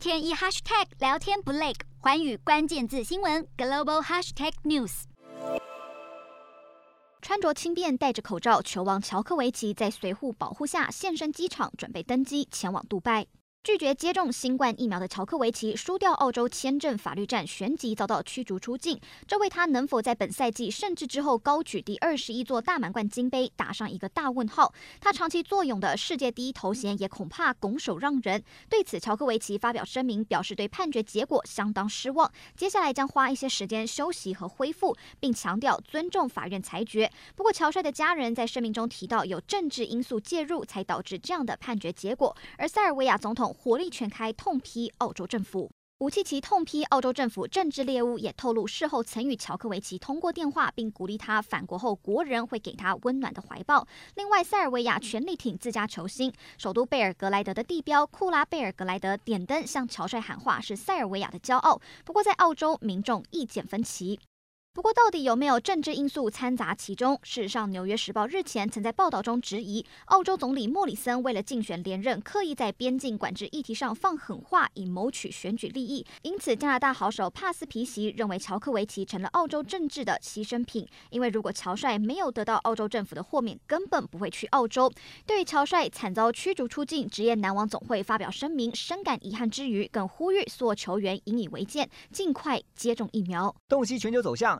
天一 hashtag 聊天不累，环宇关键字新闻 global hashtag news。穿着轻便、戴着口罩，球王乔克维奇在随护保护下现身机场，准备登机前往杜拜。拒绝接种新冠疫苗的乔克维奇输掉澳洲签证法律战，旋即遭到驱逐出境，这为他能否在本赛季甚至之后高举第二十一座大满贯金杯打上一个大问号。他长期坐拥的世界第一头衔也恐怕拱手让人。对此，乔克维奇发表声明，表示对判决结果相当失望，接下来将花一些时间休息和恢复，并强调尊重法院裁决。不过，乔帅的家人在声明中提到，有政治因素介入才导致这样的判决结果，而塞尔维亚总统。火力全开，痛批澳洲政府。武契奇痛批澳洲政府政治猎物，也透露事后曾与乔克维奇通过电话，并鼓励他返国后国人会给他温暖的怀抱。另外，塞尔维亚全力挺自家球星，首都贝尔格莱德的地标库拉贝尔格莱德点灯向乔帅喊话，是塞尔维亚的骄傲。不过，在澳洲民众意见分歧。不过，到底有没有政治因素掺杂其中？事实上，《纽约时报》日前曾在报道中质疑，澳洲总理莫里森为了竞选连任，刻意在边境管制议题上放狠话，以谋取选举利益。因此，加拿大好手帕斯皮席认为，乔克维奇成了澳洲政治的牺牲品。因为如果乔帅没有得到澳洲政府的豁免，根本不会去澳洲。对于乔帅惨遭驱逐出境，职业男网总会发表声明，深感遗憾之余，更呼吁所有球员引以为鉴，尽快接种疫苗。洞悉全球走向。